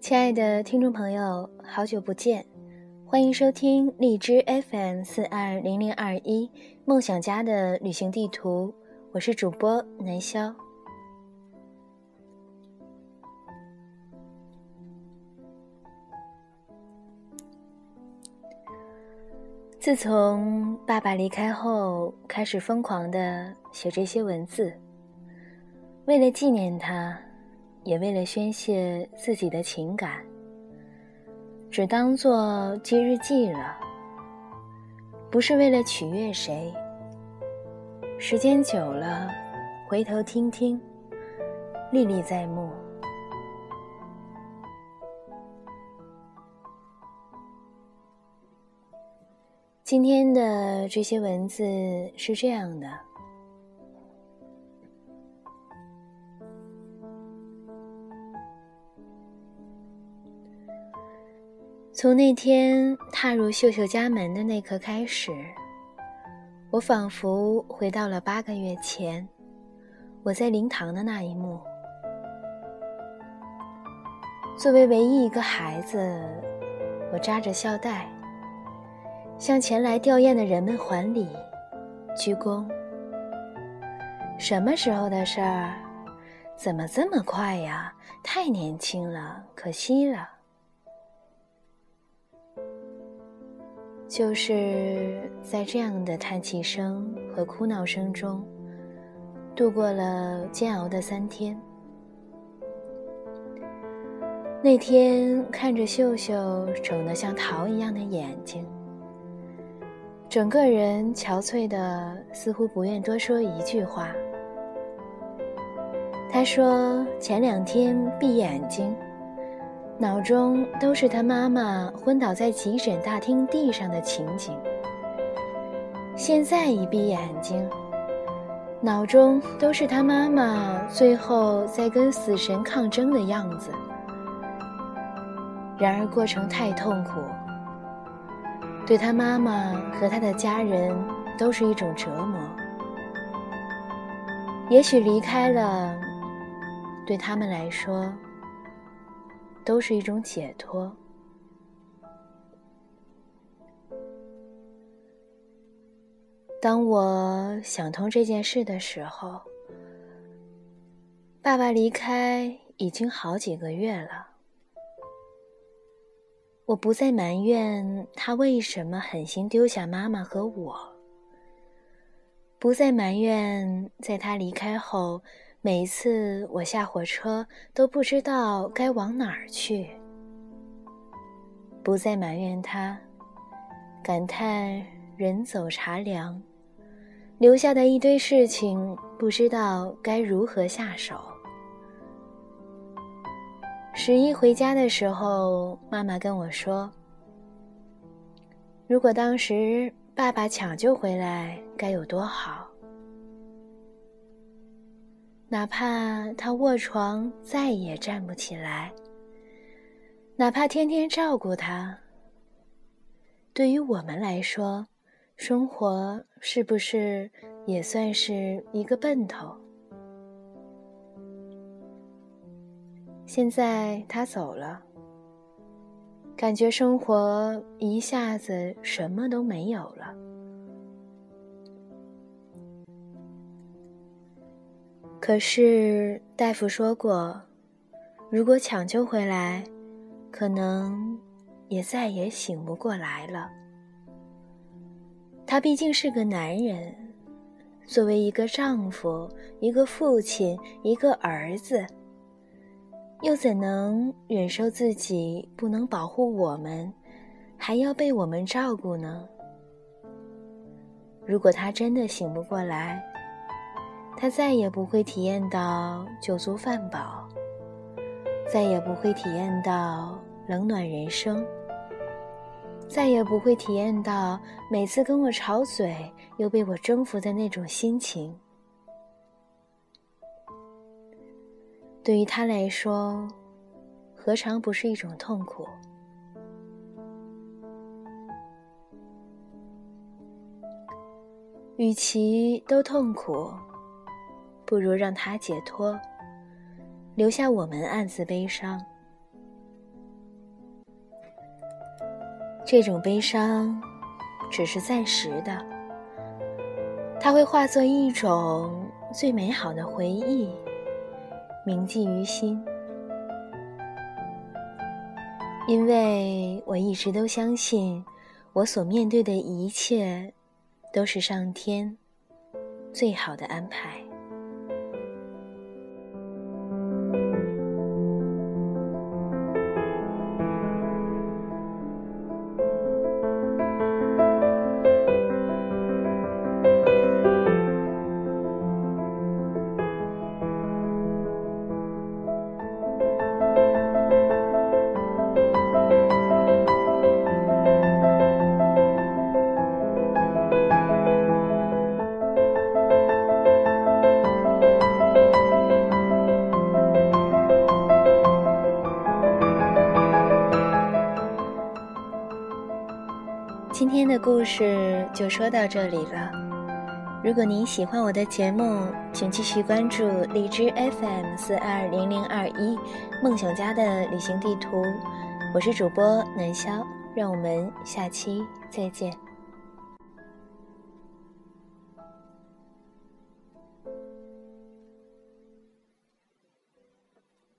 亲爱的听众朋友，好久不见，欢迎收听荔枝 FM 四二零零二一梦想家的旅行地图，我是主播南潇。自从爸爸离开后，开始疯狂的写这些文字，为了纪念他，也为了宣泄自己的情感，只当做记日记了。不是为了取悦谁，时间久了，回头听听，历历在目。今天的这些文字是这样的：从那天踏入秀秀家门的那刻开始，我仿佛回到了八个月前，我在灵堂的那一幕。作为唯一一个孩子，我扎着孝带。向前来吊唁的人们还礼，鞠躬。什么时候的事儿？怎么这么快呀？太年轻了，可惜了。就是在这样的叹气声和哭闹声中，度过了煎熬的三天。那天看着秀秀肿得像桃一样的眼睛。整个人憔悴的，似乎不愿多说一句话。他说：“前两天闭眼睛，脑中都是他妈妈昏倒在急诊大厅地上的情景。现在一闭眼睛，脑中都是他妈妈最后在跟死神抗争的样子。然而过程太痛苦。”对他妈妈和他的家人都是一种折磨。也许离开了，对他们来说都是一种解脱。当我想通这件事的时候，爸爸离开已经好几个月了。我不再埋怨他为什么狠心丢下妈妈和我，不再埋怨在他离开后，每一次我下火车都不知道该往哪儿去，不再埋怨他，感叹人走茶凉，留下的一堆事情不知道该如何下手。十一回家的时候，妈妈跟我说：“如果当时爸爸抢救回来，该有多好！哪怕他卧床再也站不起来，哪怕天天照顾他，对于我们来说，生活是不是也算是一个奔头？”现在他走了，感觉生活一下子什么都没有了。可是大夫说过，如果抢救回来，可能也再也醒不过来了。他毕竟是个男人，作为一个丈夫、一个父亲、一个儿子。又怎能忍受自己不能保护我们，还要被我们照顾呢？如果他真的醒不过来，他再也不会体验到酒足饭饱，再也不会体验到冷暖人生，再也不会体验到每次跟我吵嘴又被我征服的那种心情。对于他来说，何尝不是一种痛苦？与其都痛苦，不如让他解脱，留下我们暗自悲伤。这种悲伤只是暂时的，它会化作一种最美好的回忆，铭记于心。因为我一直都相信，我所面对的一切，都是上天最好的安排。今天的故事就说到这里了。如果您喜欢我的节目，请继续关注荔枝 FM 四二零零二一梦想家的旅行地图。我是主播南潇，让我们下期再见。